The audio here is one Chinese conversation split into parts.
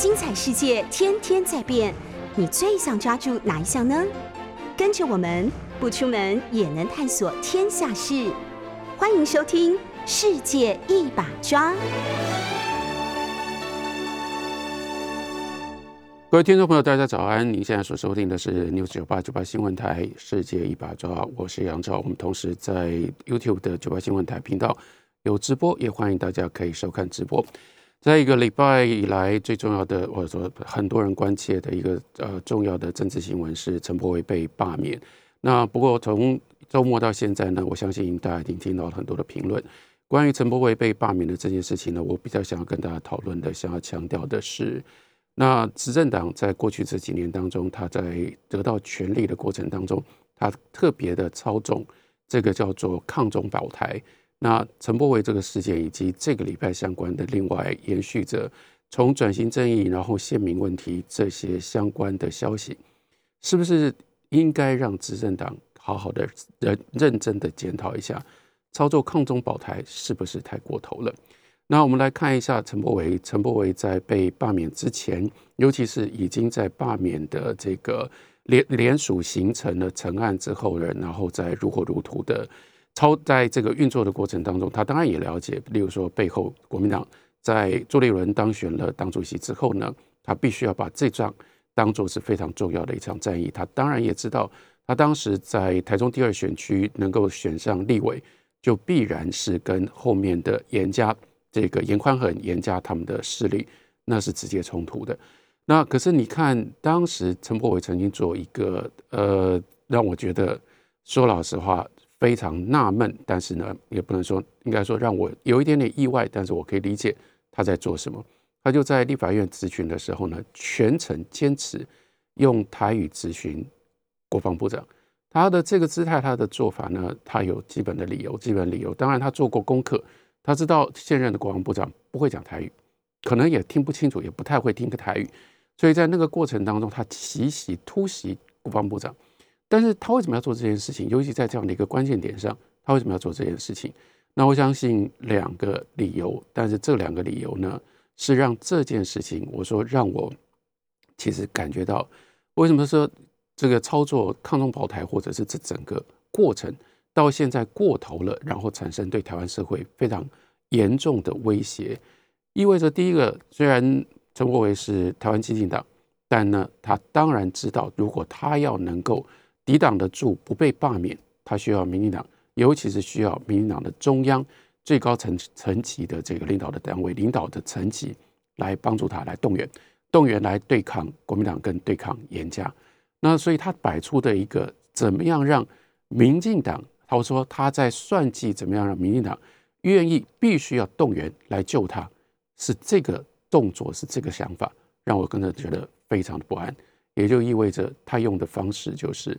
精彩世界天天在变，你最想抓住哪一项呢？跟着我们不出门也能探索天下事，欢迎收听《世界一把抓》。各位听众朋友，大家早安！您现在所收听的是 News 九八九八新闻台《世界一把抓》，我是杨超。我们同时在 YouTube 的九八新闻台频道有直播，也欢迎大家可以收看直播。在一个礼拜以来，最重要的或者说很多人关切的一个呃重要的政治新闻是陈柏惟被罢免。那不过从周末到现在呢，我相信大家已经听到了很多的评论关于陈柏惟被罢免的这件事情呢。我比较想要跟大家讨论的，想要强调的是，那执政党在过去这几年当中，他在得到权力的过程当中，他特别的操纵这个叫做抗中保台。那陈柏惟这个事件，以及这个礼拜相关的另外延续着从转型正义，然后县民问题这些相关的消息，是不是应该让执政党好好的认认真的检讨一下，操作抗中保台是不是太过头了？那我们来看一下陈柏惟，陈柏惟在被罢免之前，尤其是已经在罢免的这个联联署形成了成案之后呢，然后再如火如荼的。超在这个运作的过程当中，他当然也了解，例如说背后国民党在朱立伦当选了党主席之后呢，他必须要把这仗当做是非常重要的一场战役。他当然也知道，他当时在台中第二选区能够选上立委，就必然是跟后面的严家这个严宽恒、严家他们的势力那是直接冲突的。那可是你看，当时陈柏伟曾经做一个呃，让我觉得说老实话。非常纳闷，但是呢，也不能说，应该说让我有一点点意外，但是我可以理解他在做什么。他就在立法院咨询的时候呢，全程坚持用台语咨询国防部长。他的这个姿态，他的做法呢，他有基本的理由，基本理由。当然，他做过功课，他知道现任的国防部长不会讲台语，可能也听不清楚，也不太会听个台语，所以在那个过程当中，他奇袭突袭国防部长。但是他为什么要做这件事情？尤其在这样的一个关键点上，他为什么要做这件事情？那我相信两个理由，但是这两个理由呢，是让这件事情，我说让我其实感觉到，为什么说这个操作抗中保台，或者是这整个过程到现在过头了，然后产生对台湾社会非常严重的威胁，意味着第一个，虽然陈国维是台湾激进党，但呢，他当然知道，如果他要能够抵挡得住不被罢免，他需要民进党，尤其是需要民进党的中央最高层层级的这个领导的单位、领导的层级来帮助他来动员，动员来对抗国民党跟对抗严家。那所以他摆出的一个怎么样让民进党，他说他在算计怎么样让民进党愿意必须要动员来救他，是这个动作是这个想法，让我跟着觉得非常的不安，也就意味着他用的方式就是。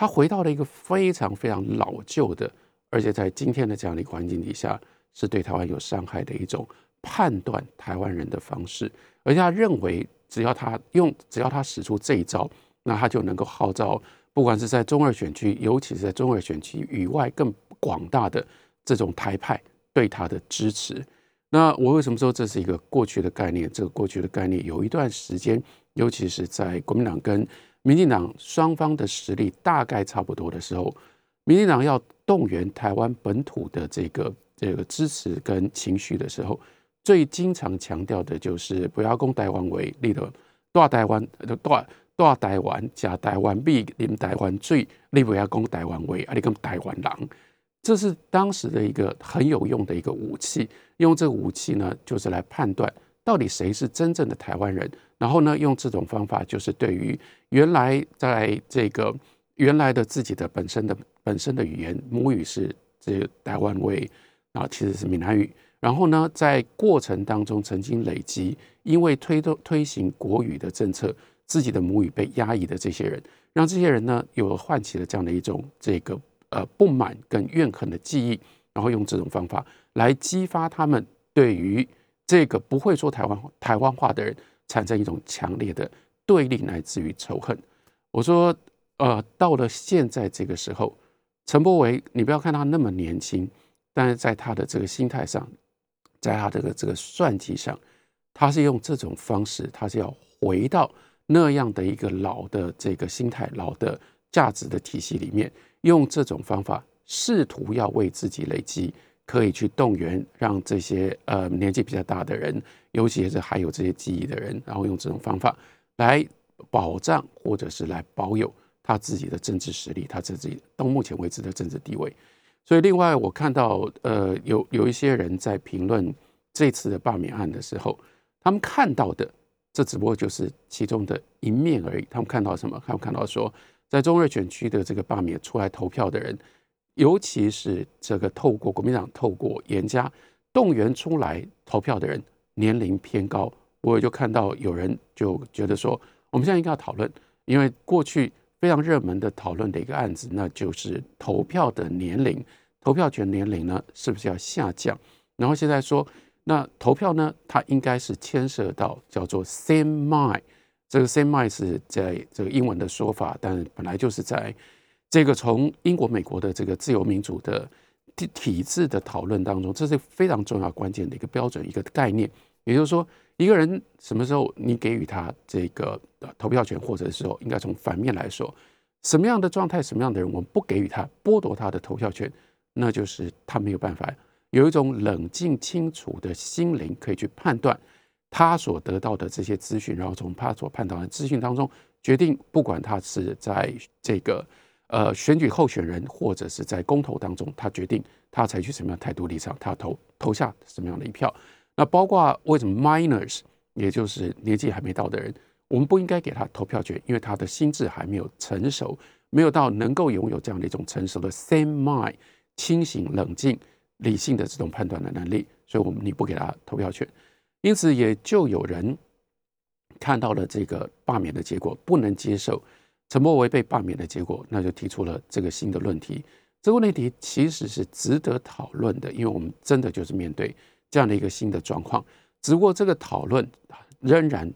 他回到了一个非常非常老旧的，而且在今天的这样的一个环境底下，是对台湾有伤害的一种判断台湾人的方式。而且他认为，只要他用，只要他使出这一招，那他就能够号召，不管是在中二选区，尤其是在中二选区以外更广大的这种台派对他的支持。那我为什么说这是一个过去的概念？这个过去的概念有一段时间，尤其是在国民党跟民进党双方的实力大概差不多的时候，民进党要动员台湾本土的这个这个支持跟情绪的时候，最经常强调的就是不要攻台湾为立的大台湾大大台湾加台湾币领台湾最你不要攻台湾为啊你跟台湾狼，这是当时的一个很有用的一个武器，用这个武器呢，就是来判断到底谁是真正的台湾人。然后呢，用这种方法，就是对于原来在这个原来的自己的本身的本身的语言母语是这个台湾味啊，其实是闽南语。然后呢，在过程当中曾经累积，因为推动推行国语的政策，自己的母语被压抑的这些人，让这些人呢有唤起了这样的一种这个呃不满跟怨恨的记忆，然后用这种方法来激发他们对于这个不会说台湾台湾话的人。产生一种强烈的对立，来自于仇恨。我说，呃，到了现在这个时候，陈柏维，你不要看他那么年轻，但是在他的这个心态上，在他这个这个算计上，他是用这种方式，他是要回到那样的一个老的这个心态、老的价值的体系里面，用这种方法试图要为自己累积，可以去动员，让这些呃年纪比较大的人，尤其是还有这些记忆的人，然后用这种方法来保障或者是来保有他自己的政治实力，他自己到目前为止的政治地位。所以，另外我看到呃有有一些人在评论这次的罢免案的时候。他们看到的，这只不过就是其中的一面而已。他们看到什么？他们看到说，在中日选区的这个罢免出来投票的人，尤其是这个透过国民党透过严家动员出来投票的人，年龄偏高。我也就看到有人就觉得说，我们现在应该要讨论，因为过去非常热门的讨论的一个案子，那就是投票的年龄，投票权年龄呢，是不是要下降？然后现在说。那投票呢？它应该是牵涉到叫做 same mind，这个 same mind 是在这个英文的说法，但本来就是在这个从英国、美国的这个自由民主的体体制的讨论当中，这是非常重要、关键的一个标准、一个概念。也就是说，一个人什么时候你给予他这个投票权，或者是说应该从反面来说，什么样的状态、什么样的人，我们不给予他剥夺他的投票权，那就是他没有办法。有一种冷静清楚的心灵，可以去判断他所得到的这些资讯，然后从他所判断的资讯当中决定，不管他是在这个呃选举候选人，或者是在公投当中，他决定他采取什么样态度立场，他投投下什么样的一票。那包括为什么 minors，也就是年纪还没到的人，我们不应该给他投票权，因为他的心智还没有成熟，没有到能够拥有这样的一种成熟的 same mind，清醒冷静。理性的这种判断的能力，所以我们你不给他投票权，因此也就有人看到了这个罢免的结果，不能接受陈柏惟被罢免的结果，那就提出了这个新的论题。这个问题其实是值得讨论的，因为我们真的就是面对这样的一个新的状况。只不过这个讨论仍然，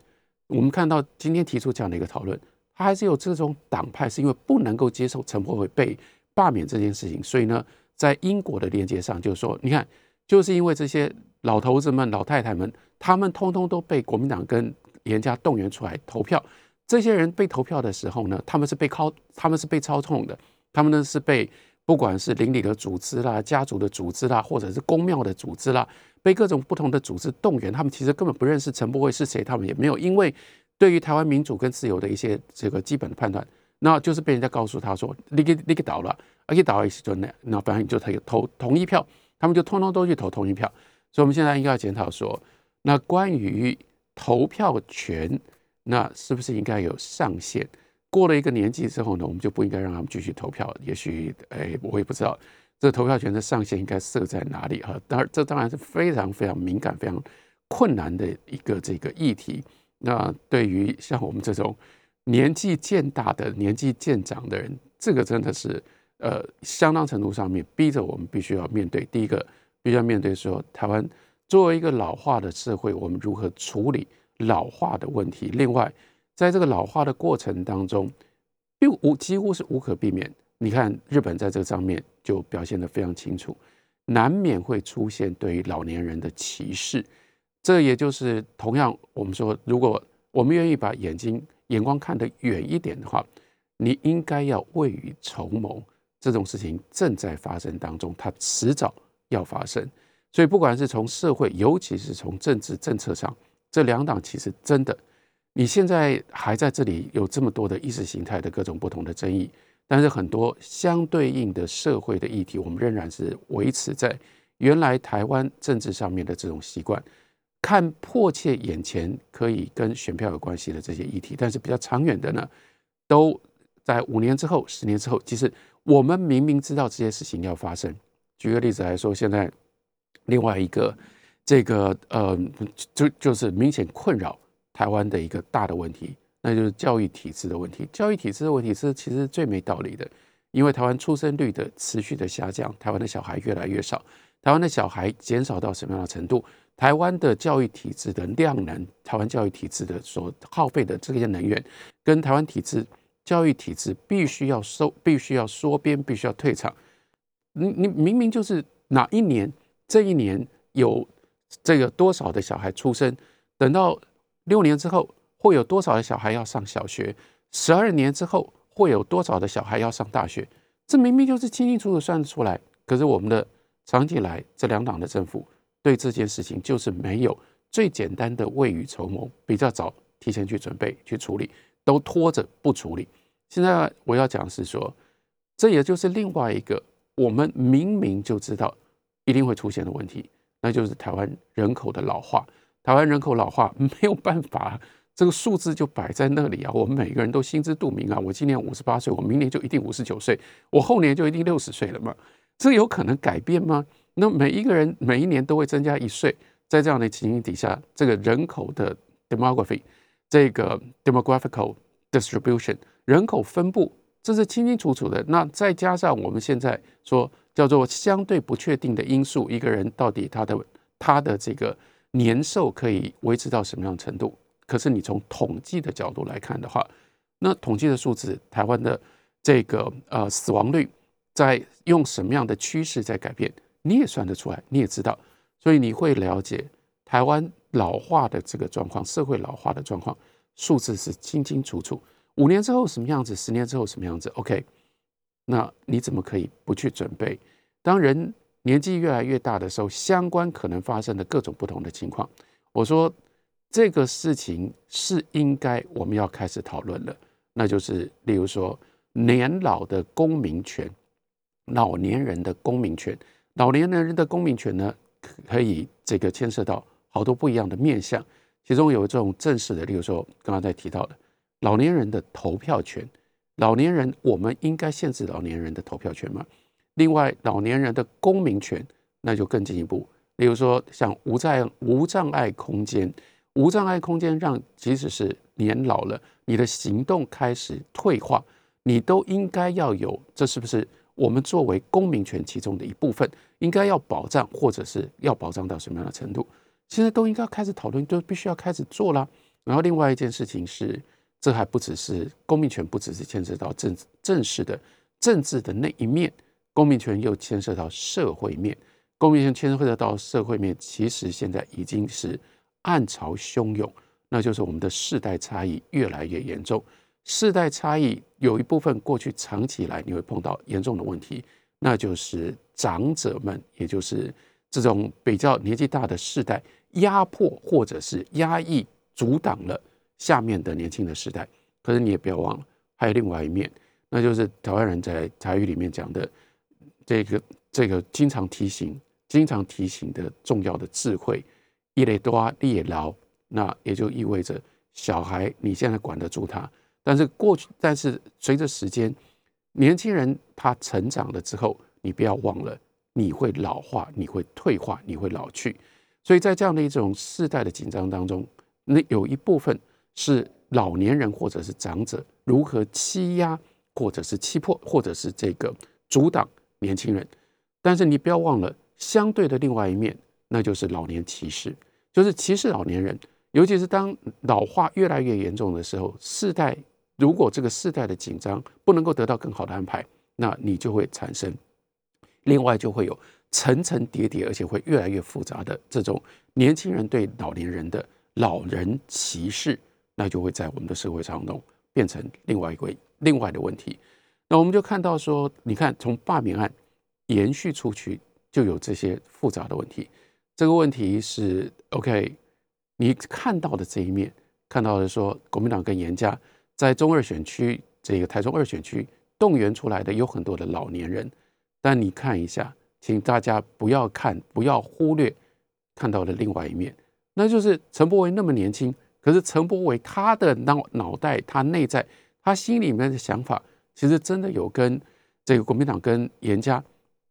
我们看到今天提出这样的一个讨论，他还是有这种党派是因为不能够接受陈柏惟被罢免这件事情，所以呢。在英国的连接上，就是说，你看，就是因为这些老头子们、老太太们，他们通通都被国民党跟严家动员出来投票。这些人被投票的时候呢，他们是被操，他们是被操控的，他们呢是被不管是邻里的组织啦、家族的组织啦，或者是公庙的组织啦，被各种不同的组织动员。他们其实根本不认识陈伯惠是谁，他们也没有因为对于台湾民主跟自由的一些这个基本的判断。那就是被人家告诉他说，你给你给倒了，而且倒了一就那那反正你就他投同一票，他们就通通都去投同一票。所以我们现在应该要检讨说，那关于投票权，那是不是应该有上限？过了一个年纪之后呢，我们就不应该让他们继续投票。也许，哎，我也不知道这投票权的上限应该设在哪里哈。当然，这当然是非常非常敏感、非常困难的一个这个议题。那对于像我们这种。年纪渐大的、年纪渐长的人，这个真的是呃，相当程度上面逼着我们必须要面对。第一个，必须要面对说，台湾作为一个老化的社会，我们如何处理老化的问题？另外，在这个老化的过程当中，又无几乎是无可避免。你看，日本在这个上面就表现得非常清楚，难免会出现对于老年人的歧视。这也就是同样，我们说，如果我们愿意把眼睛。眼光看得远一点的话，你应该要未雨绸缪。这种事情正在发生当中，它迟早要发生。所以，不管是从社会，尤其是从政治政策上，这两党其实真的，你现在还在这里有这么多的意识形态的各种不同的争议，但是很多相对应的社会的议题，我们仍然是维持在原来台湾政治上面的这种习惯。看迫切眼前可以跟选票有关系的这些议题，但是比较长远的呢，都在五年之后、十年之后。其实我们明明知道这些事情要发生。举个例子来说，现在另外一个这个呃，就就是明显困扰台湾的一个大的问题，那就是教育体制的问题。教育体制的问题是其实最没道理的，因为台湾出生率的持续的下降，台湾的小孩越来越少，台湾的小孩减少到什么样的程度？台湾的教育体制的量能，台湾教育体制的所耗费的这些能源，跟台湾体制教育体制必须要收，必须要缩编，必须要退场。你你明明就是哪一年，这一年有这个多少的小孩出生，等到六年之后会有多少的小孩要上小学？十二年之后会有多少的小孩要上大学？这明明就是清清楚楚算得出来。可是我们的长期以来这两党的政府对这件事情就是没有最简单的未雨绸缪，比较早提前去准备去处理，都拖着不处理。现在我要讲是说，这也就是另外一个我们明明就知道一定会出现的问题，那就是台湾人口的老化。台湾人口老化 没有办法，这个数字就摆在那里啊，我们每个人都心知肚明啊。我今年五十八岁，我明年就一定五十九岁，我后年就一定六十岁了嘛。这有可能改变吗？那每一个人每一年都会增加一岁，在这样的情形底下，这个人口的 demography，这个 demographical distribution 人口分布，这是清清楚楚的。那再加上我们现在说叫做相对不确定的因素，一个人到底他的他的这个。年寿可以维持到什么样程度？可是你从统计的角度来看的话，那统计的数字，台湾的这个呃死亡率在用什么样的趋势在改变？你也算得出来，你也知道，所以你会了解台湾老化的这个状况，社会老化的状况，数字是清清楚楚。五年之后什么样子？十年之后什么样子？OK，那你怎么可以不去准备？当人。年纪越来越大的时候，相关可能发生的各种不同的情况，我说这个事情是应该我们要开始讨论了。那就是例如说年老的公民权，老年人的公民权，老年人的公民权呢，可以这个牵涉到好多不一样的面向，其中有这种正式的，例如说刚刚在提到的老年人的投票权，老年人我们应该限制老年人的投票权吗？另外，老年人的公民权那就更进一步，例如说像无障无障碍空间，无障碍空间让即使是年老了，你的行动开始退化，你都应该要有，这是不是我们作为公民权其中的一部分，应该要保障，或者是要保障到什么样的程度？现在都应该开始讨论，都必须要开始做了。然后另外一件事情是，这还不只是公民权，不只是牵涉到政正式的政治的那一面。公民权又牵涉到社会面，公民权牵涉到社会面，其实现在已经是暗潮汹涌，那就是我们的世代差异越来越严重。世代差异有一部分过去长期以来你会碰到严重的问题，那就是长者们，也就是这种比较年纪大的世代压迫或者是压抑、阻挡了下面的年轻的时代。可是你也不要忘了，还有另外一面，那就是台湾人在台语里面讲的。这个这个经常提醒、经常提醒的重要的智慧，一类多列牢，那也就意味着小孩你现在管得住他，但是过去，但是随着时间，年轻人他成长了之后，你不要忘了，你会老化，你会退化，你会老去，所以在这样的一种世代的紧张当中，那有一部分是老年人或者是长者如何欺压，或者是欺迫，或者是这个阻挡。年轻人，但是你不要忘了，相对的另外一面，那就是老年歧视，就是歧视老年人。尤其是当老化越来越严重的时候，世代如果这个世代的紧张不能够得到更好的安排，那你就会产生另外就会有层层叠叠，而且会越来越复杂的这种年轻人对老年人的老人歧视，那就会在我们的社会当中变成另外一个另外的问题。那我们就看到说，你看从罢免案延续出去，就有这些复杂的问题。这个问题是 OK，你看到的这一面，看到的说国民党跟严家在中二选区这个台中二选区动员出来的有很多的老年人，但你看一下，请大家不要看，不要忽略看到的另外一面，那就是陈柏维那么年轻，可是陈柏维他的脑脑袋，他内在，他心里面的想法。其实真的有跟这个国民党跟严家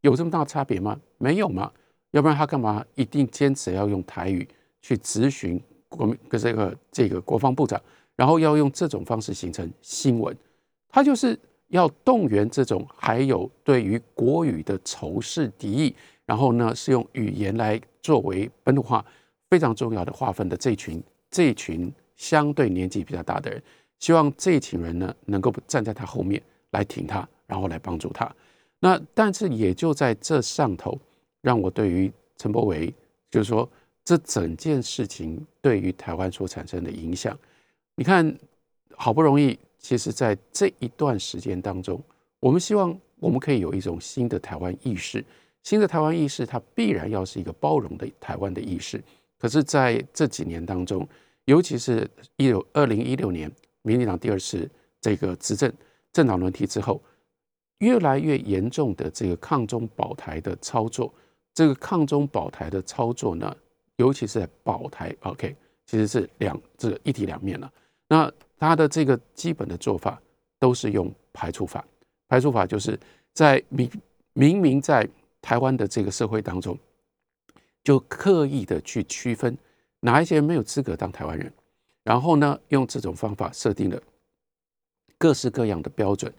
有这么大差别吗？没有嘛，要不然他干嘛一定坚持要用台语去咨询国民跟这个这个国防部长，然后要用这种方式形成新闻？他就是要动员这种还有对于国语的仇视敌意，然后呢是用语言来作为本土化非常重要的划分的这群这群相对年纪比较大的人，希望这一群人呢能够站在他后面。来挺他，然后来帮助他。那但是也就在这上头，让我对于陈伯维，就是说这整件事情对于台湾所产生的影响。你看，好不容易，其实在这一段时间当中，我们希望我们可以有一种新的台湾意识。新的台湾意识，它必然要是一个包容的台湾的意识。可是，在这几年当中，尤其是一六二零一六年，民进党第二次这个执政政党轮替之后，越来越严重的这个抗中保台的操作，这个抗中保台的操作呢，尤其是在保台，OK，其实是两这个一体两面了。那他的这个基本的做法都是用排除法，排除法就是在明明明在台湾的这个社会当中，就刻意的去区分。哪一些人没有资格当台湾人？然后呢，用这种方法设定了各式各样的标准，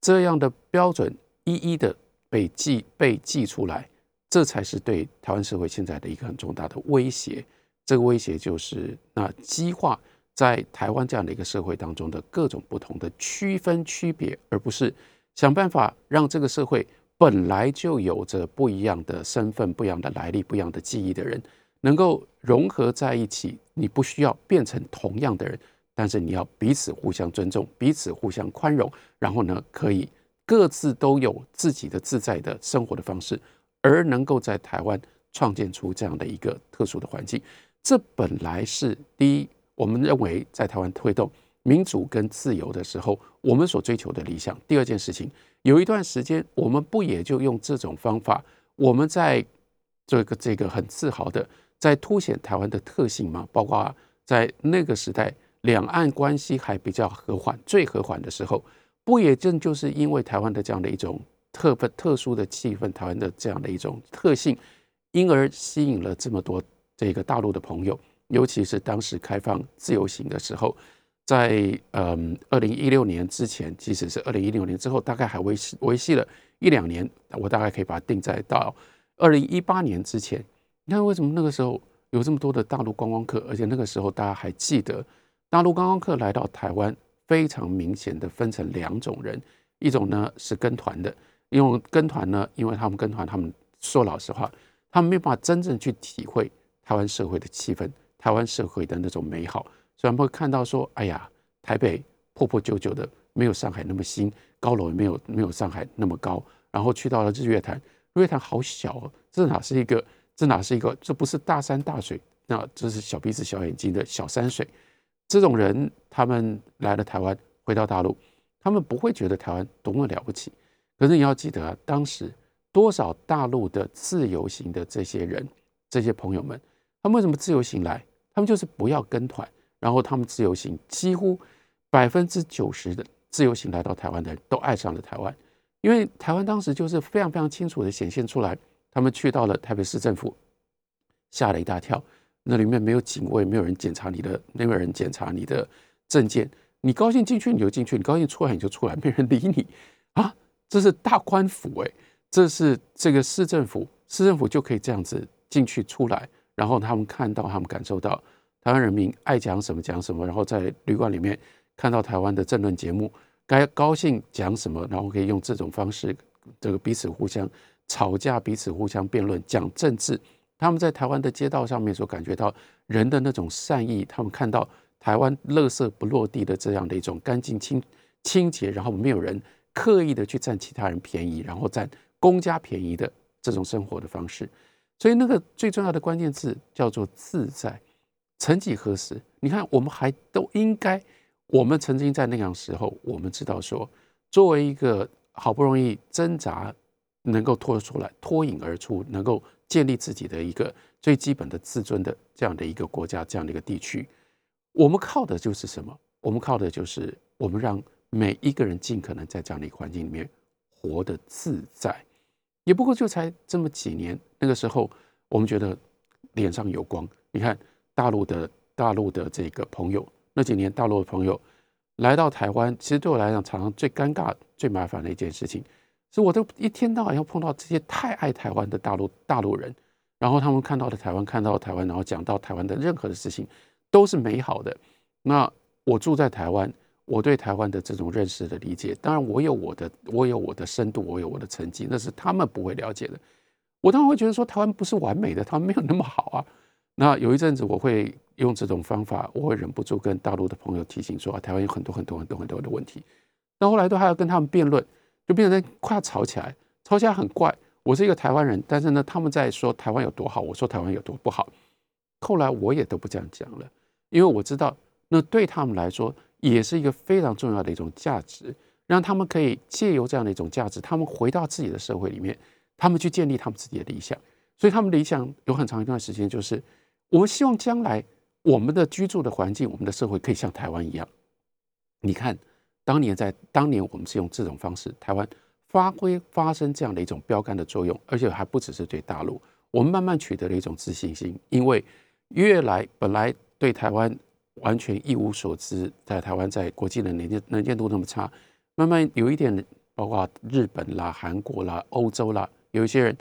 这样的标准一一的被记被记出来，这才是对台湾社会现在的一个很重大的威胁。这个威胁就是那激化在台湾这样的一个社会当中的各种不同的区分区别，而不是想办法让这个社会本来就有着不一样的身份、不一样的来历、不一样的记忆的人。能够融合在一起，你不需要变成同样的人，但是你要彼此互相尊重，彼此互相宽容，然后呢，可以各自都有自己的自在的生活的方式，而能够在台湾创建出这样的一个特殊的环境。这本来是第一，我们认为在台湾推动民主跟自由的时候，我们所追求的理想。第二件事情，有一段时间，我们不也就用这种方法，我们在这个这个很自豪的。在凸显台湾的特性嘛，包括在那个时代，两岸关系还比较和缓，最和缓的时候，不也正就是因为台湾的这样的一种特分特殊的气氛，台湾的这样的一种特性，因而吸引了这么多这个大陆的朋友，尤其是当时开放自由行的时候，在嗯二零一六年之前，即使是二零一六年之后，大概还维系维系了一两年，我大概可以把它定在到二零一八年之前。你看，为什么那个时候有这么多的大陆观光客？而且那个时候大家还记得，大陆观光客来到台湾，非常明显的分成两种人，一种呢是跟团的，因为跟团呢，因为他们跟团，他们说老实话，他们没办法真正去体会台湾社会的气氛，台湾社会的那种美好，所以他们会看到说，哎呀，台北破破旧旧的，没有上海那么新，高楼也没有没有上海那么高，然后去到了日月潭，日月潭好小哦，这哪是一个？这哪是一个？这不是大山大水，那这是小鼻子小眼睛的小山水。这种人，他们来了台湾，回到大陆，他们不会觉得台湾多么了不起。可是你要记得啊，当时多少大陆的自由行的这些人，这些朋友们，他们为什么自由行来？他们就是不要跟团，然后他们自由行，几乎百分之九十的自由行来到台湾的人都爱上了台湾，因为台湾当时就是非常非常清楚的显现出来。他们去到了台北市政府，吓了一大跳。那里面没有警卫，没有人检查你的，没有人检查你的证件。你高兴进去你就进去，你高兴出来你就出来，没人理你啊！这是大官府哎，这是这个市政府，市政府就可以这样子进去出来。然后他们看到，他们感受到台湾人民爱讲什么讲什么，然后在旅馆里面看到台湾的政论节目，该高兴讲什么，然后可以用这种方式，这个彼此互相。吵架，彼此互相辩论，讲政治。他们在台湾的街道上面所感觉到人的那种善意，他们看到台湾垃圾不落地的这样的一种干净清清洁，然后没有人刻意的去占其他人便宜，然后占公家便宜的这种生活的方式。所以那个最重要的关键字叫做自在。曾几何时，你看我们还都应该，我们曾经在那样时候，我们知道说，作为一个好不容易挣扎。能够脱出来、脱颖而出，能够建立自己的一个最基本的自尊的这样的一个国家、这样的一个地区，我们靠的就是什么？我们靠的就是我们让每一个人尽可能在这样的一个环境里面活得自在。也不过就才这么几年，那个时候我们觉得脸上有光。你看大陆的大陆的这个朋友，那几年大陆的朋友来到台湾，其实对我来讲，常常最尴尬、最麻烦的一件事情。所以我都一天到晚要碰到这些太爱台湾的大陆大陆人，然后他们看到的台湾，看到台湾，然后讲到台湾的任何的事情都是美好的。那我住在台湾，我对台湾的这种认识的理解，当然我有我的，我有我的深度，我有我的成绩，那是他们不会了解的。我当然会觉得说台湾不是完美的，台湾没有那么好啊。那有一阵子我会用这种方法，我会忍不住跟大陆的朋友提醒说啊，台湾有很多很多很多很多的问题。那后来都还要跟他们辩论，就变成快要吵起来，吵起来很怪。我是一个台湾人，但是呢，他们在说台湾有多好，我说台湾有多不好。后来我也都不这样讲了，因为我知道那对他们来说也是一个非常重要的一种价值，让他们可以借由这样的一种价值，他们回到自己的社会里面，他们去建立他们自己的理想。所以他们理想有很长一段时间就是，我们希望将来我们的居住的环境，我们的社会可以像台湾一样。你看，当年在当年我们是用这种方式，台湾发挥发生这样的一种标杆的作用，而且还不只是对大陆，我们慢慢取得了一种自信心，因为越来本来对台湾完全一无所知，在台湾在国际的能见能见度那么差，慢慢有一点，包括日本啦、韩国啦、欧洲啦，有一些人。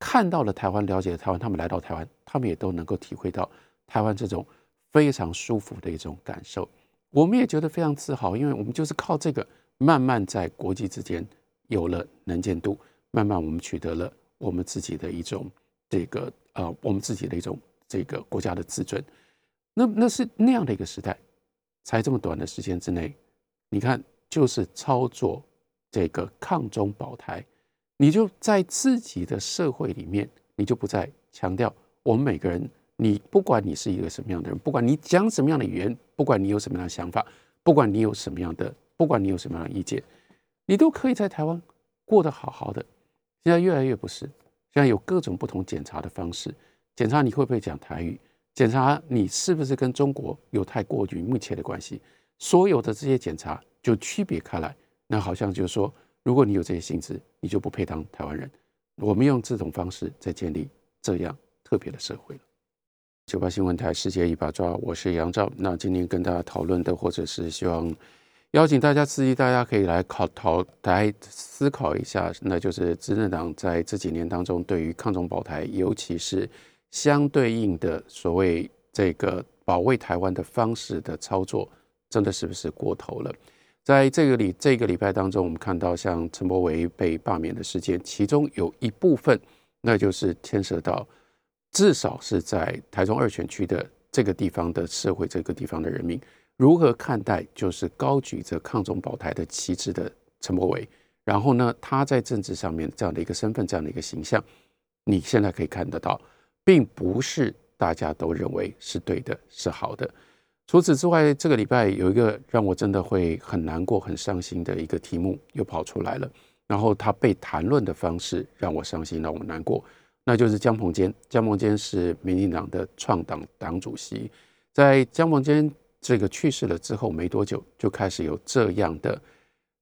看到了台湾，了解了台湾，他们来到台湾，他们也都能够体会到台湾这种非常舒服的一种感受。我们也觉得非常自豪，因为我们就是靠这个，慢慢在国际之间有了能见度，慢慢我们取得了我们自己的一种这个呃，我们自己的一种这个国家的自尊。那那是那样的一个时代，才这么短的时间之内，你看，就是操作这个抗中保台。你就在自己的社会里面，你就不再强调我们每个人。你不管你是一个什么样的人，不管你讲什么样的语言，不管你有什么样的想法，不管你有什么样的，不管你有什么样的意见，你都可以在台湾过得好好的。现在越来越不是，现在有各种不同检查的方式，检查你会不会讲台语，检查你是不是跟中国有太过于密切的关系。所有的这些检查就区别开来，那好像就是说。如果你有这些性质，你就不配当台湾人。我们用这种方式在建立这样特别的社会了。九八新闻台世界一把抓，我是杨照。那今天跟大家讨论的，或者是希望邀请大家刺激大家可以来考讨来思考一下，那就是执政党在这几年当中对于抗中保台，尤其是相对应的所谓这个保卫台湾的方式的操作，真的是不是过头了？在这个礼这个礼拜当中，我们看到像陈柏维被罢免的事件，其中有一部分，那就是牵涉到至少是在台中二选区的这个地方的社会，这个地方的人民如何看待，就是高举着抗中保台的旗帜的陈柏伟。然后呢，他在政治上面这样的一个身份，这样的一个形象，你现在可以看得到，并不是大家都认为是对的，是好的。除此之外，这个礼拜有一个让我真的会很难过、很伤心的一个题目又跑出来了。然后他被谈论的方式让我伤心，让我难过。那就是江鹏坚。江鹏坚是民进党的创党党主席。在江鹏坚这个去世了之后没多久，就开始有这样的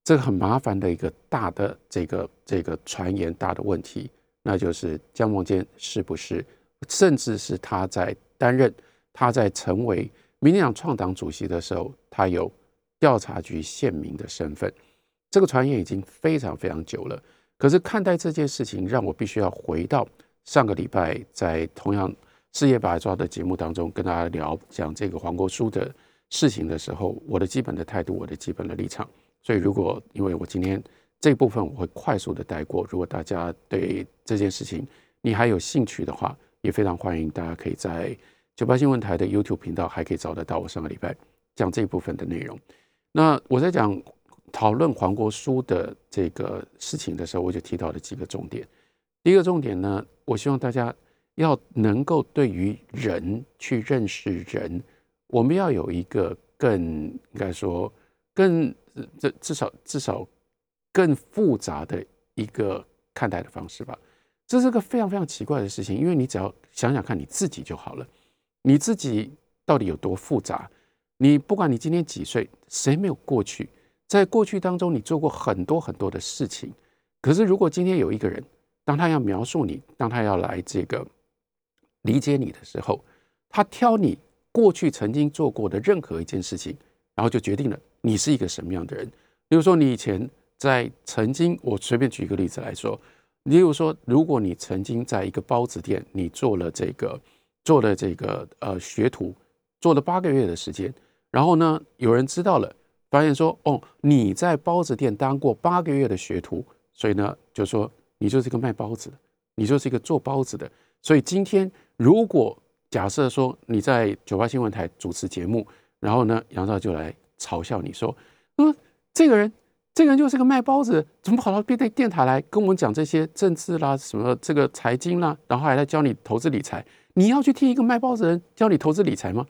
这个很麻烦的一个大的这个这个传言大的问题，那就是江鹏坚是不是，甚至是他在担任，他在成为。民进党创党主席的时候，他有调查局县民的身份，这个传言已经非常非常久了。可是看待这件事情，让我必须要回到上个礼拜在同样事业把抓的节目当中，跟大家聊讲这个黄国书的事情的时候，我的基本的态度，我的基本的立场。所以，如果因为我今天这部分我会快速的带过，如果大家对这件事情你还有兴趣的话，也非常欢迎大家可以在。九八新闻台的 YouTube 频道还可以找得到我上个礼拜讲这部分的内容。那我在讲讨论黄国书的这个事情的时候，我就提到了几个重点。第一个重点呢，我希望大家要能够对于人去认识人，我们要有一个更应该说更这至少至少更复杂的一个看待的方式吧。这是个非常非常奇怪的事情，因为你只要想想看你自己就好了。你自己到底有多复杂？你不管你今天几岁，谁没有过去？在过去当中，你做过很多很多的事情。可是，如果今天有一个人，当他要描述你，当他要来这个理解你的时候，他挑你过去曾经做过的任何一件事情，然后就决定了你是一个什么样的人。比如说，你以前在曾经，我随便举一个例子来说，例如说，如果你曾经在一个包子店，你做了这个。做了这个呃学徒，做了八个月的时间，然后呢，有人知道了，发现说，哦，你在包子店当过八个月的学徒，所以呢，就说你就是一个卖包子的，你就是一个做包子的。所以今天如果假设说你在九八新闻台主持节目，然后呢，杨照就来嘲笑你说，说这个人，这个人就是个卖包子，怎么跑到电电台来跟我们讲这些政治啦、什么这个财经啦，然后还来教你投资理财？你要去听一个卖包子人教你投资理财吗？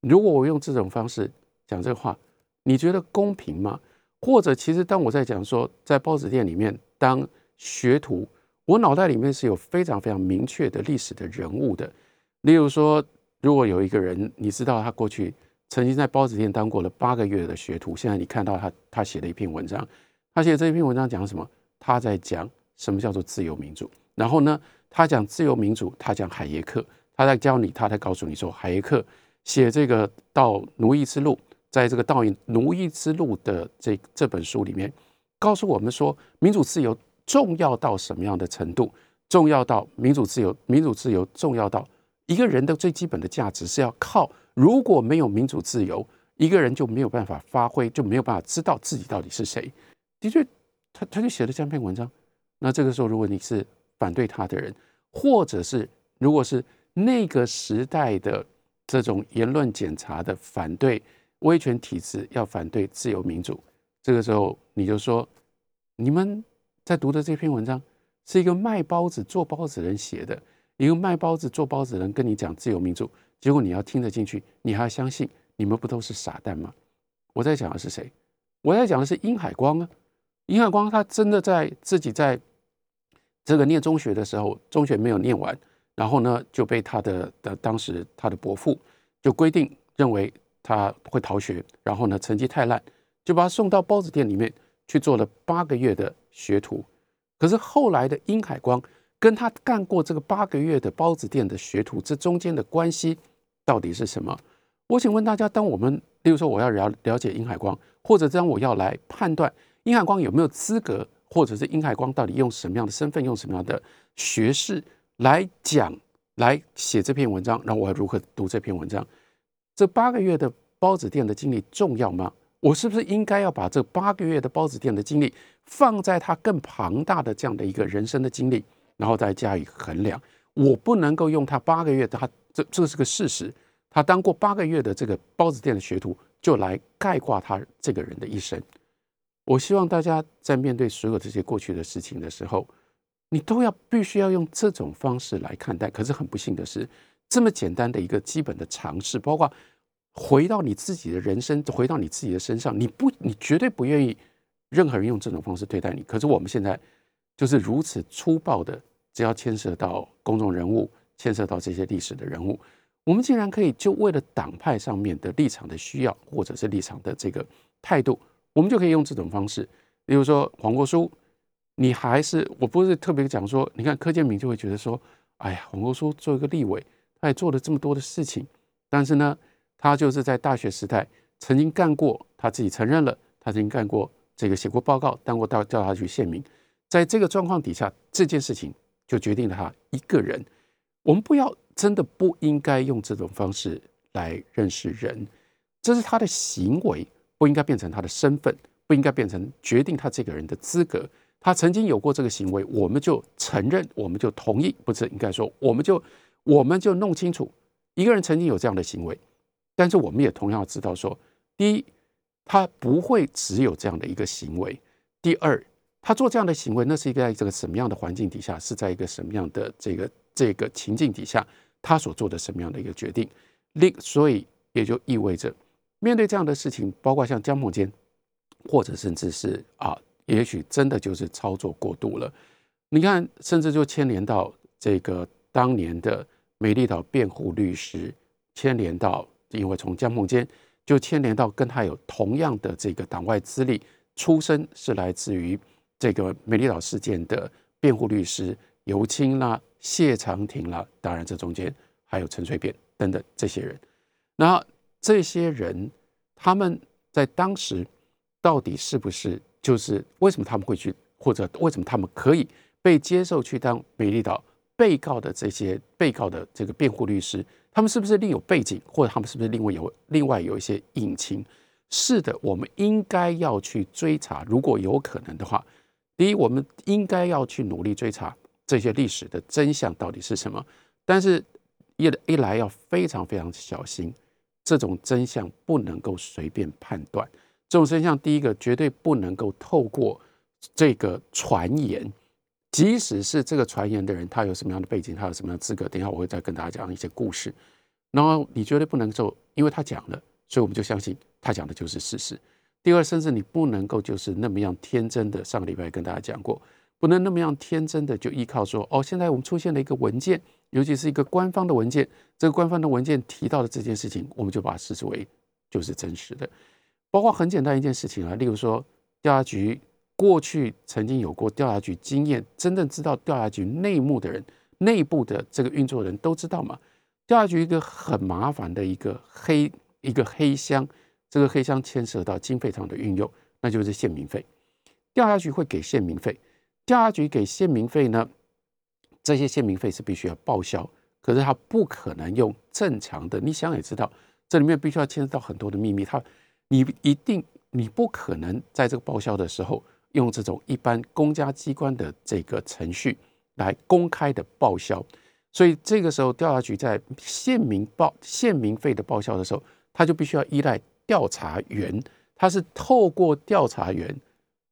如果我用这种方式讲这话，你觉得公平吗？或者，其实当我在讲说，在包子店里面当学徒，我脑袋里面是有非常非常明确的历史的人物的。例如说，如果有一个人，你知道他过去曾经在包子店当过了八个月的学徒，现在你看到他他写了一篇文章，他写这篇文章讲什么？他在讲什么叫做自由民主。然后呢，他讲自由民主，他讲海耶克，他在教你，他在告诉你说，海耶克写这个到奴役之路。在这个《倒影奴役之路》的这这本书里面，告诉我们说，民主自由重要到什么样的程度？重要到民主自由，民主自由重要到一个人的最基本的价值是要靠，如果没有民主自由，一个人就没有办法发挥，就没有办法知道自己到底是谁。的确，他他就写了这样一篇文章。那这个时候，如果你是反对他的人，或者是如果是那个时代的这种言论检查的反对。威权体制要反对自由民主，这个时候你就说，你们在读的这篇文章是一个卖包子做包子人写的，一个卖包子做包子人跟你讲自由民主，结果你要听得进去，你还要相信，你们不都是傻蛋吗？我在讲的是谁？我在讲的是殷海光啊！殷海光他真的在自己在这个念中学的时候，中学没有念完，然后呢就被他的的当时他的伯父就规定认为。他会逃学，然后呢，成绩太烂，就把他送到包子店里面去做了八个月的学徒。可是后来的殷海光跟他干过这个八个月的包子店的学徒，这中间的关系到底是什么？我请问大家，当我们，例如说我要了了解殷海光，或者当我要来判断殷海光有没有资格，或者是殷海光到底用什么样的身份，用什么样的学识来讲，来写这篇文章，然后我要如何读这篇文章？这八个月的包子店的经历重要吗？我是不是应该要把这八个月的包子店的经历放在他更庞大的这样的一个人生的经历，然后再加以衡量？我不能够用他八个月，他这这是个事实，他当过八个月的这个包子店的学徒，就来概括他这个人的一生。我希望大家在面对所有这些过去的事情的时候，你都要必须要用这种方式来看待。可是很不幸的是，这么简单的一个基本的尝试，包括。回到你自己的人生，回到你自己的身上，你不，你绝对不愿意任何人用这种方式对待你。可是我们现在就是如此粗暴的，只要牵涉到公众人物，牵涉到这些历史的人物，我们竟然可以就为了党派上面的立场的需要，或者是立场的这个态度，我们就可以用这种方式。比如说黄国书，你还是我不是特别讲说，你看柯建明就会觉得说，哎呀，黄国书做一个立委，他也做了这么多的事情，但是呢。他就是在大学时代曾经干过，他自己承认了，他曾经干过这个写过报告，当过调调查局县民。在这个状况底下，这件事情就决定了他一个人。我们不要真的不应该用这种方式来认识人，这是他的行为，不应该变成他的身份，不应该变成决定他这个人的资格。他曾经有过这个行为，我们就承认，我们就同意，不是应该说，我们就我们就弄清楚，一个人曾经有这样的行为。但是我们也同样知道说，第一，他不会只有这样的一个行为；第二，他做这样的行为，那是一个在这个什么样的环境底下，是在一个什么样的这个这个情境底下，他所做的什么样的一个决定。另所以也就意味着，面对这样的事情，包括像江梦坚，或者甚至是啊，也许真的就是操作过度了。你看，甚至就牵连到这个当年的美丽岛辩护律师，牵连到。因为从江梦坚就牵连到跟他有同样的这个党外资历，出身是来自于这个美丽岛事件的辩护律师尤清啦、谢长廷啦，当然这中间还有陈水扁等等这些人。那这些人他们在当时到底是不是就是为什么他们会去，或者为什么他们可以被接受去当美丽岛被告的这些被告的这个辩护律师？他们是不是另有背景，或者他们是不是另外有另外有一些隐情？是的，我们应该要去追查。如果有可能的话，第一，我们应该要去努力追查这些历史的真相到底是什么。但是一一来要非常非常小心，这种真相不能够随便判断。这种真相，第一个绝对不能够透过这个传言，即使是这个传言的人，他有什么样的背景，他有什么样的资格，等一下我会再跟大家讲一些故事。然后你绝对不能够，因为他讲了，所以我们就相信他讲的就是事实。第二，甚至你不能够就是那么样天真的，上个礼拜跟大家讲过，不能那么样天真的就依靠说，哦，现在我们出现了一个文件。尤其是一个官方的文件，这个官方的文件提到的这件事情，我们就把它视之为就是真实的。包括很简单一件事情啊，例如说调查局过去曾经有过调查局经验，真正知道调查局内幕的人、内部的这个运作人都知道嘛。调查局一个很麻烦的一个黑一个黑箱，这个黑箱牵涉到经费上的运用，那就是县民费。调查局会给县民费，调查局给县民费呢？这些县民费是必须要报销，可是他不可能用正常的。你想也知道，这里面必须要牵涉到很多的秘密。他，你一定你不可能在这个报销的时候用这种一般公家机关的这个程序来公开的报销。所以这个时候，调查局在县民报县民费的报销的时候，他就必须要依赖调查员，他是透过调查员。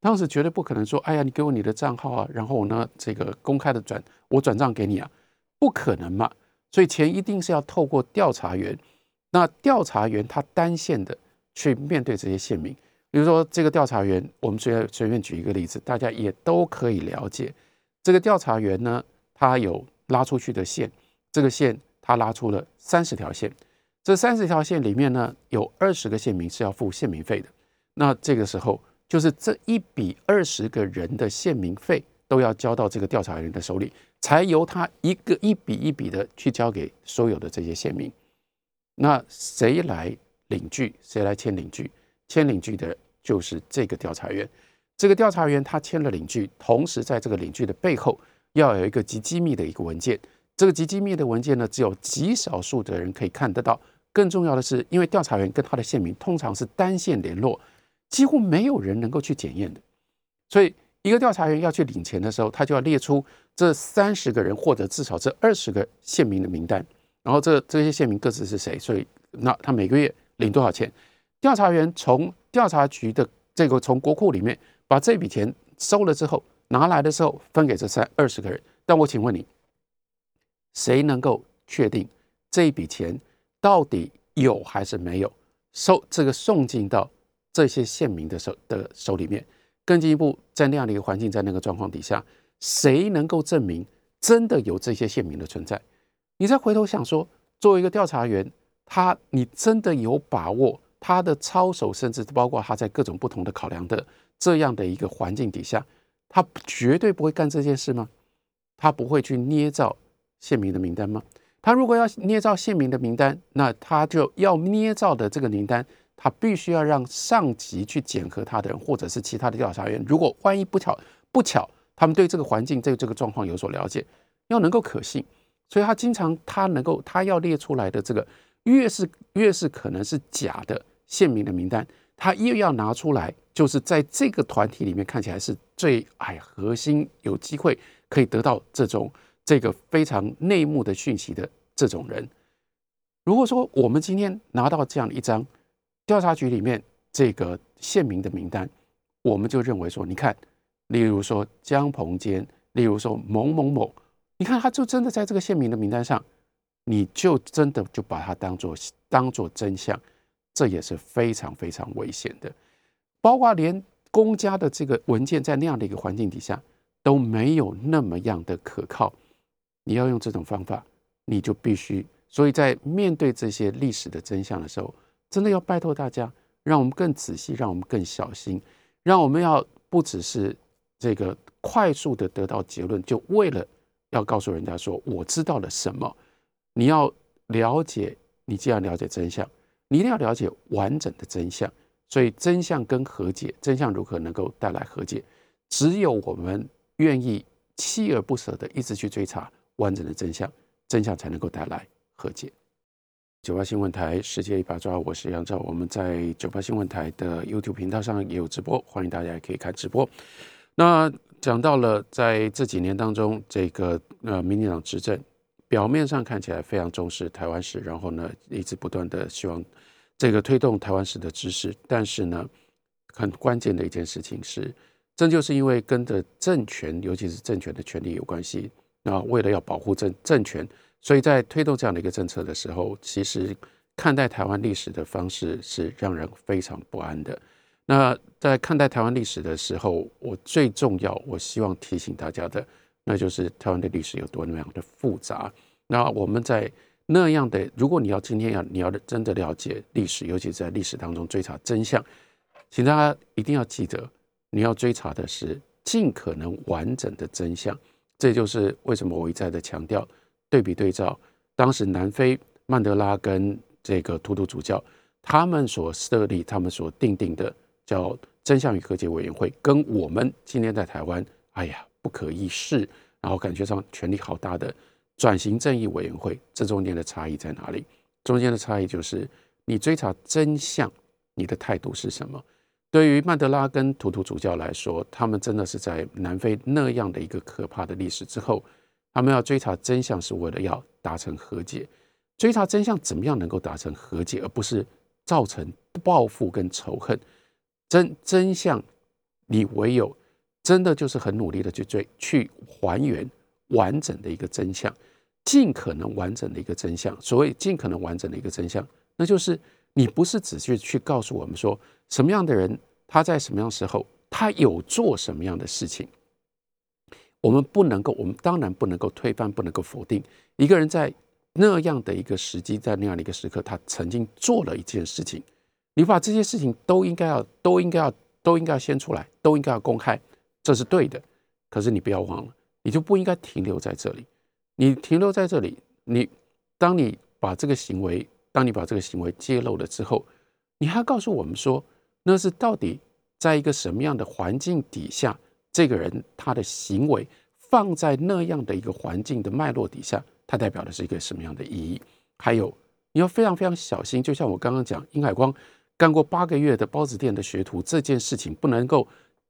当时绝对不可能说：“哎呀，你给我你的账号啊，然后我呢，这个公开的转，我转账给你啊，不可能嘛。”所以钱一定是要透过调查员。那调查员他单线的去面对这些县民，比如说这个调查员，我们随便随便举一个例子，大家也都可以了解。这个调查员呢，他有拉出去的线，这个线他拉出了三十条线，这三十条线里面呢，有二十个县民是要付县民费的。那这个时候。就是这一笔二十个人的县民费都要交到这个调查员的手里，才由他一个一笔一笔的去交给所有的这些县民。那谁来领据？谁来签领据？签领据的就是这个调查员。这个调查员他签了领据，同时在这个领据的背后要有一个极机密的一个文件。这个极机密的文件呢，只有极少数的人可以看得到。更重要的是，因为调查员跟他的县民通常是单线联络。几乎没有人能够去检验的，所以一个调查员要去领钱的时候，他就要列出这三十个人或者至少这二十个县民的名单，然后这这些县民各自是谁，所以那他每个月领多少钱？调查员从调查局的这个从国库里面把这笔钱收了之后，拿来的时候分给这三二十个人。但我请问你，谁能够确定这一笔钱到底有还是没有收？这个送进到？这些县民的手的手里面，更进一步，在那样的一个环境，在那个状况底下，谁能够证明真的有这些县民的存在？你再回头想说，作为一个调查员，他你真的有把握他的操守，甚至包括他在各种不同的考量的这样的一个环境底下，他绝对不会干这件事吗？他不会去捏造县民的名单吗？他如果要捏造县民的名单，那他就要捏造的这个名单。他必须要让上级去检核他的人，或者是其他的调查员。如果万一不巧不巧，他们对这个环境、对这个状况有所了解，要能够可信。所以他经常他能够他要列出来的这个，越是越是可能是假的县民的名单，他又要拿出来，就是在这个团体里面看起来是最哎核心，有机会可以得到这种这个非常内幕的讯息的这种人。如果说我们今天拿到这样一张。调查局里面这个县民的名单，我们就认为说，你看，例如说江鹏坚，例如说某某某，你看他就真的在这个县民的名单上，你就真的就把它当做当做真相，这也是非常非常危险的。包括连公家的这个文件，在那样的一个环境底下都没有那么样的可靠，你要用这种方法，你就必须。所以在面对这些历史的真相的时候，真的要拜托大家，让我们更仔细，让我们更小心，让我们要不只是这个快速的得到结论，就为了要告诉人家说我知道了什么。你要了解，你既然了解真相，你一定要了解完整的真相。所以真相跟和解，真相如何能够带来和解？只有我们愿意锲而不舍的一直去追查完整的真相，真相才能够带来和解。九八新闻台世界一把抓，我是杨照。我们在九八新闻台的 YouTube 频道上也有直播，欢迎大家也可以看直播。那讲到了在这几年当中，这个呃民进党执政表面上看起来非常重视台湾史，然后呢，一直不断的希望这个推动台湾史的知识，但是呢，很关键的一件事情是，这就是因为跟着政权，尤其是政权的权利有关系。那为了要保护政政权，所以在推动这样的一个政策的时候，其实看待台湾历史的方式是让人非常不安的。那在看待台湾历史的时候，我最重要，我希望提醒大家的，那就是台湾的历史有多么样的复杂。那我们在那样的，如果你要今天要你要真的了解历史，尤其在历史当中追查真相，请大家一定要记得，你要追查的是尽可能完整的真相。这就是为什么我一再的强调对比对照，当时南非曼德拉跟这个图图主教他们所设立、他们所定定的。叫真相与和解委员会，跟我们今天在台湾，哎呀不可一世，然后感觉上权力好大的转型正义委员会，这中间的差异在哪里？中间的差异就是你追查真相，你的态度是什么？对于曼德拉跟图图主教来说，他们真的是在南非那样的一个可怕的历史之后，他们要追查真相，是为了要达成和解。追查真相怎么样能够达成和解，而不是造成报复跟仇恨？真真相，你唯有真的就是很努力的去追，去还原完整的一个真相，尽可能完整的一个真相。所谓尽可能完整的一个真相，那就是你不是只是去告诉我们说什么样的人他在什么样时候他有做什么样的事情，我们不能够，我们当然不能够推翻，不能够否定一个人在那样的一个时机，在那样的一个时刻，他曾经做了一件事情。你把这些事情都应该要，都应该要，都应该要先出来，都应该要公开，这是对的。可是你不要忘了，你就不应该停留在这里。你停留在这里，你当你把这个行为，当你把这个行为揭露了之后，你还告诉我们说，那是到底在一个什么样的环境底下，这个人他的行为放在那样的一个环境的脉络底下，它代表的是一个什么样的意义？还有，你要非常非常小心。就像我刚刚讲，殷海光。干过八个月的包子店的学徒，这件事情不能够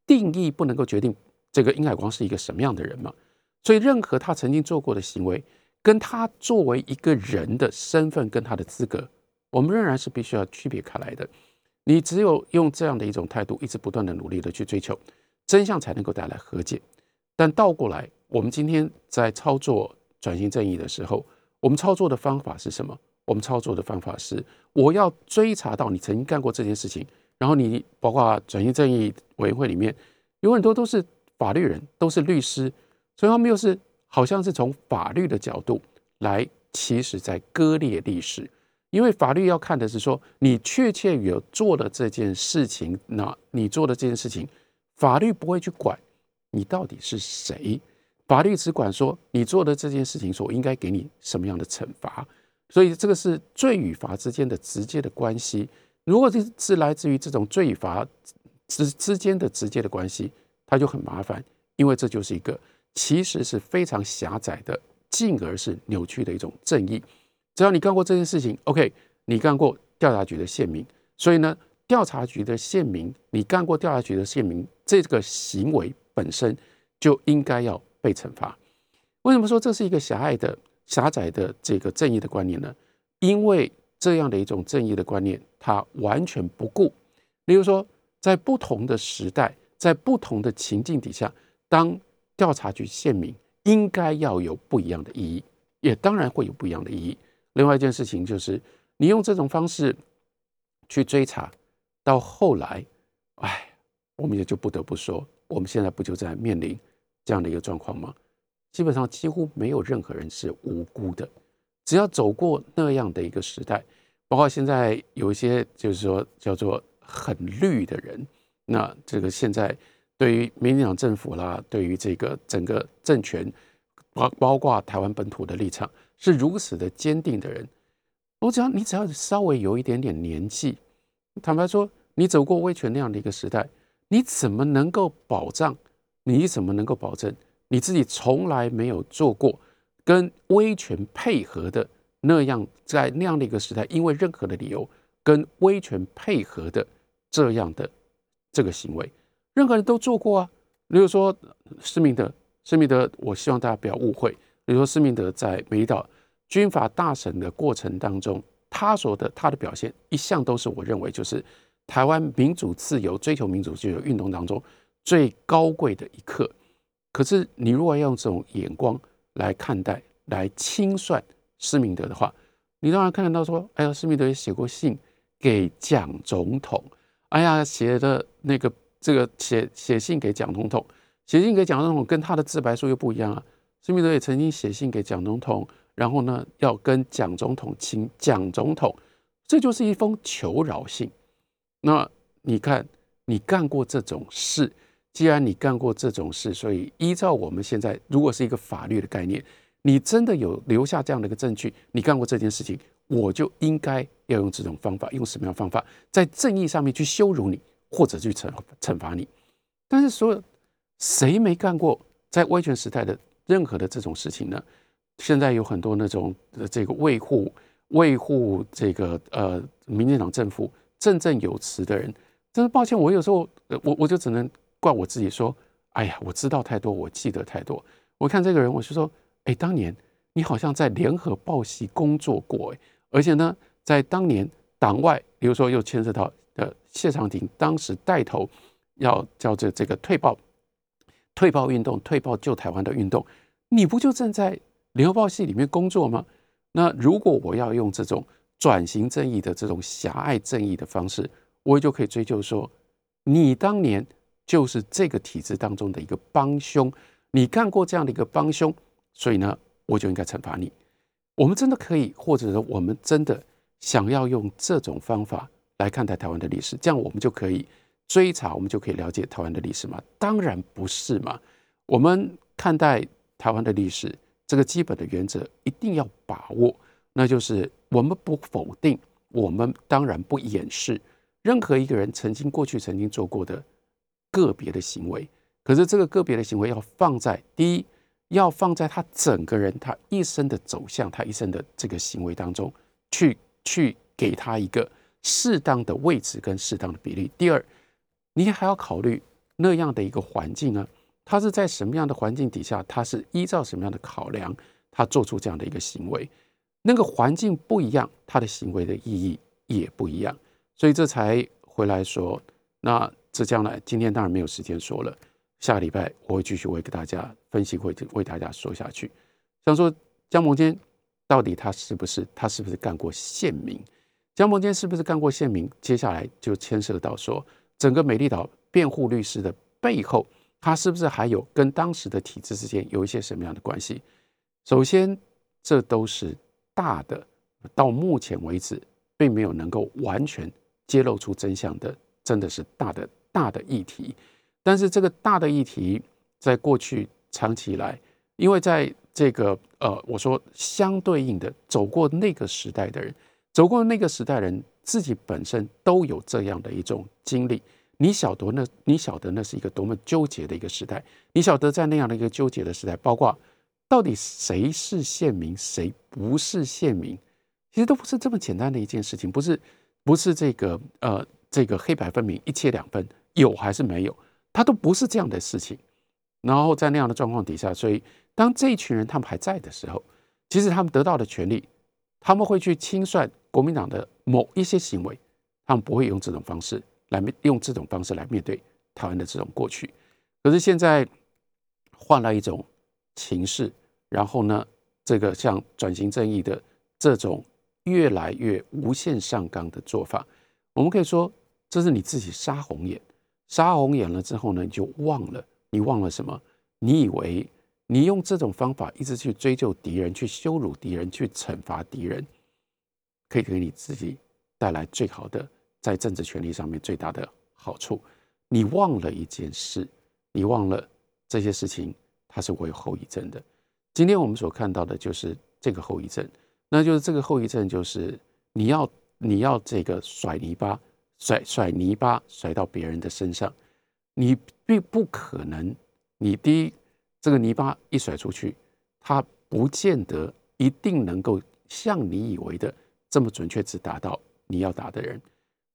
定义，不能够决定这个殷海光是一个什么样的人嘛？所以，任何他曾经做过的行为，跟他作为一个人的身份跟他的资格，我们仍然是必须要区别开来的。你只有用这样的一种态度，一直不断的努力的去追求真相，才能够带来和解。但倒过来，我们今天在操作转型正义的时候，我们操作的方法是什么？我们操作的方法是，我要追查到你曾经干过这件事情，然后你包括转型正义委员会里面有很多都是法律人，都是律师，所以他们又是好像是从法律的角度来，其实在割裂历史，因为法律要看的是说你确切有做的这件事情，那你做的这件事情，法律不会去管你到底是谁，法律只管说你做的这件事情，所应该给你什么样的惩罚。所以这个是罪与罚之间的直接的关系。如果这是来自于这种罪罚之之间的直接的关系，它就很麻烦，因为这就是一个其实是非常狭窄的，进而是扭曲的一种正义。只要你干过这件事情，OK，你干过调查局的县民，所以呢，调查局的县民，你干过调查局的县民，这个行为本身就应该要被惩罚。为什么说这是一个狭隘的？狭窄的这个正义的观念呢？因为这样的一种正义的观念，他完全不顾，例如说，在不同的时代，在不同的情境底下，当调查局县民应该要有不一样的意义，也当然会有不一样的意义。另外一件事情就是，你用这种方式去追查，到后来，哎，我们也就不得不说，我们现在不就在面临这样的一个状况吗？基本上几乎没有任何人是无辜的，只要走过那样的一个时代，包括现在有一些就是说叫做很绿的人，那这个现在对于民进党政府啦，对于这个整个政权，包包括台湾本土的立场是如此的坚定的人，我只要你只要稍微有一点点年纪，坦白说，你走过威权那样的一个时代，你怎么能够保障？你怎么能够保证？你自己从来没有做过跟威权配合的那样，在那样的一个时代，因为任何的理由跟威权配合的这样的这个行为，任何人都做过啊。比如说施明德，施明德，我希望大家不要误会比如说施明德在美岛军阀大审的过程当中，他说的他的表现一向都是我认为就是台湾民主自由、追求民主自由运动当中最高贵的一刻。可是你如果要用这种眼光来看待、来清算施明德的话，你当然看得到说，哎呀，施明德也写过信给蒋总统，哎呀，写的那个这个写写信给蒋总统，写信给蒋总统跟他的自白书又不一样啊。施明德也曾经写信给蒋总统，然后呢，要跟蒋总统请蒋总统，这就是一封求饶信。那你看，你干过这种事，既然你干过这种事，所以依照我们现在如果是一个法律的概念。你真的有留下这样的一个证据？你干过这件事情，我就应该要用这种方法，用什么样的方法，在正义上面去羞辱你，或者去惩惩罚你。但是，所有谁没干过在威权时代的任何的这种事情呢？现在有很多那种这个维护维护这个呃民进党政府振振有词的人，真是抱歉，我有时候我我就只能怪我自己说，哎呀，我知道太多，我记得太多。我看这个人，我就说。哎，当年你好像在联合报系工作过，哎，而且呢，在当年党外，比如说又牵涉到呃谢长廷，当时带头要叫这这个退报、退报运动、退报救台湾的运动，你不就正在联合报系里面工作吗？那如果我要用这种转型正义的这种狭隘正义的方式，我也就可以追究说，你当年就是这个体制当中的一个帮凶，你干过这样的一个帮凶。所以呢，我就应该惩罚你。我们真的可以，或者说我们真的想要用这种方法来看待台湾的历史，这样我们就可以追查，我们就可以了解台湾的历史吗？当然不是嘛。我们看待台湾的历史，这个基本的原则一定要把握，那就是我们不否定，我们当然不掩饰任何一个人曾经过去曾经做过的个别的行为。可是这个个别的行为要放在第一。要放在他整个人他一生的走向，他一生的这个行为当中去去给他一个适当的位置跟适当的比例。第二，你还要考虑那样的一个环境呢？他是在什么样的环境底下？他是依照什么样的考量，他做出这样的一个行为？那个环境不一样，他的行为的意义也不一样。所以这才回来说，那这将来今天当然没有时间说了。下个礼拜我会继续为大家分析，会为大家说下去。像说江鹏坚到底他是不是他是不是干过县民？江鹏坚是不是干过县民？接下来就牵涉到说整个美丽岛辩护律师的背后，他是不是还有跟当时的体制之间有一些什么样的关系？首先，这都是大的，到目前为止并没有能够完全揭露出真相的，真的是大的大的议题。但是这个大的议题，在过去长期以来，因为在这个呃，我说相对应的走过那个时代的人，走过那个时代人自己本身都有这样的一种经历。你晓得那，你晓得那是一个多么纠结的一个时代。你晓得在那样的一个纠结的时代，包括到底谁是县民，谁不是县民，其实都不是这么简单的一件事情，不是不是这个呃这个黑白分明一切两分，有还是没有。他都不是这样的事情，然后在那样的状况底下，所以当这一群人他们还在的时候，其实他们得到的权利，他们会去清算国民党的某一些行为，他们不会用这种方式来面用这种方式来面对台湾的这种过去。可是现在换了一种形式，然后呢，这个像转型正义的这种越来越无限上纲的做法，我们可以说这是你自己杀红眼。杀红眼了之后呢，你就忘了，你忘了什么？你以为你用这种方法一直去追究敌人、去羞辱敌人、去惩罚敌人，可以给你自己带来最好的在政治权利上面最大的好处。你忘了一件事，你忘了这些事情它是会有后遗症的。今天我们所看到的就是这个后遗症，那就是这个后遗症就是你要你要这个甩泥巴。甩甩泥巴甩到别人的身上，你并不可能。你第一，这个泥巴一甩出去，它不见得一定能够像你以为的这么准确，只打到你要打的人。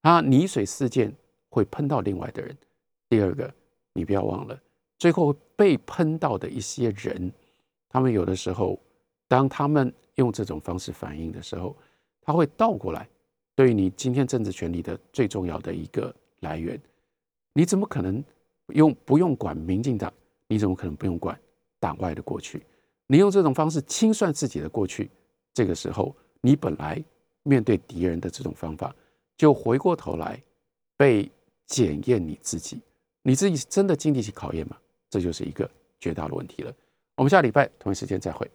啊，泥水事件会喷到另外的人。第二个，你不要忘了，最后被喷到的一些人，他们有的时候，当他们用这种方式反应的时候，他会倒过来，对于你今天政治权力的最重要的一个来源，你怎么可能用不用管民进党？你怎么可能不用管党外的过去？你用这种方式清算自己的过去，这个时候你本来面对敌人的这种方法，就回过头来被检验你自己，你自己真的经得起考验吗？这就是一个绝大的问题了。我们下礼拜同一时间再会。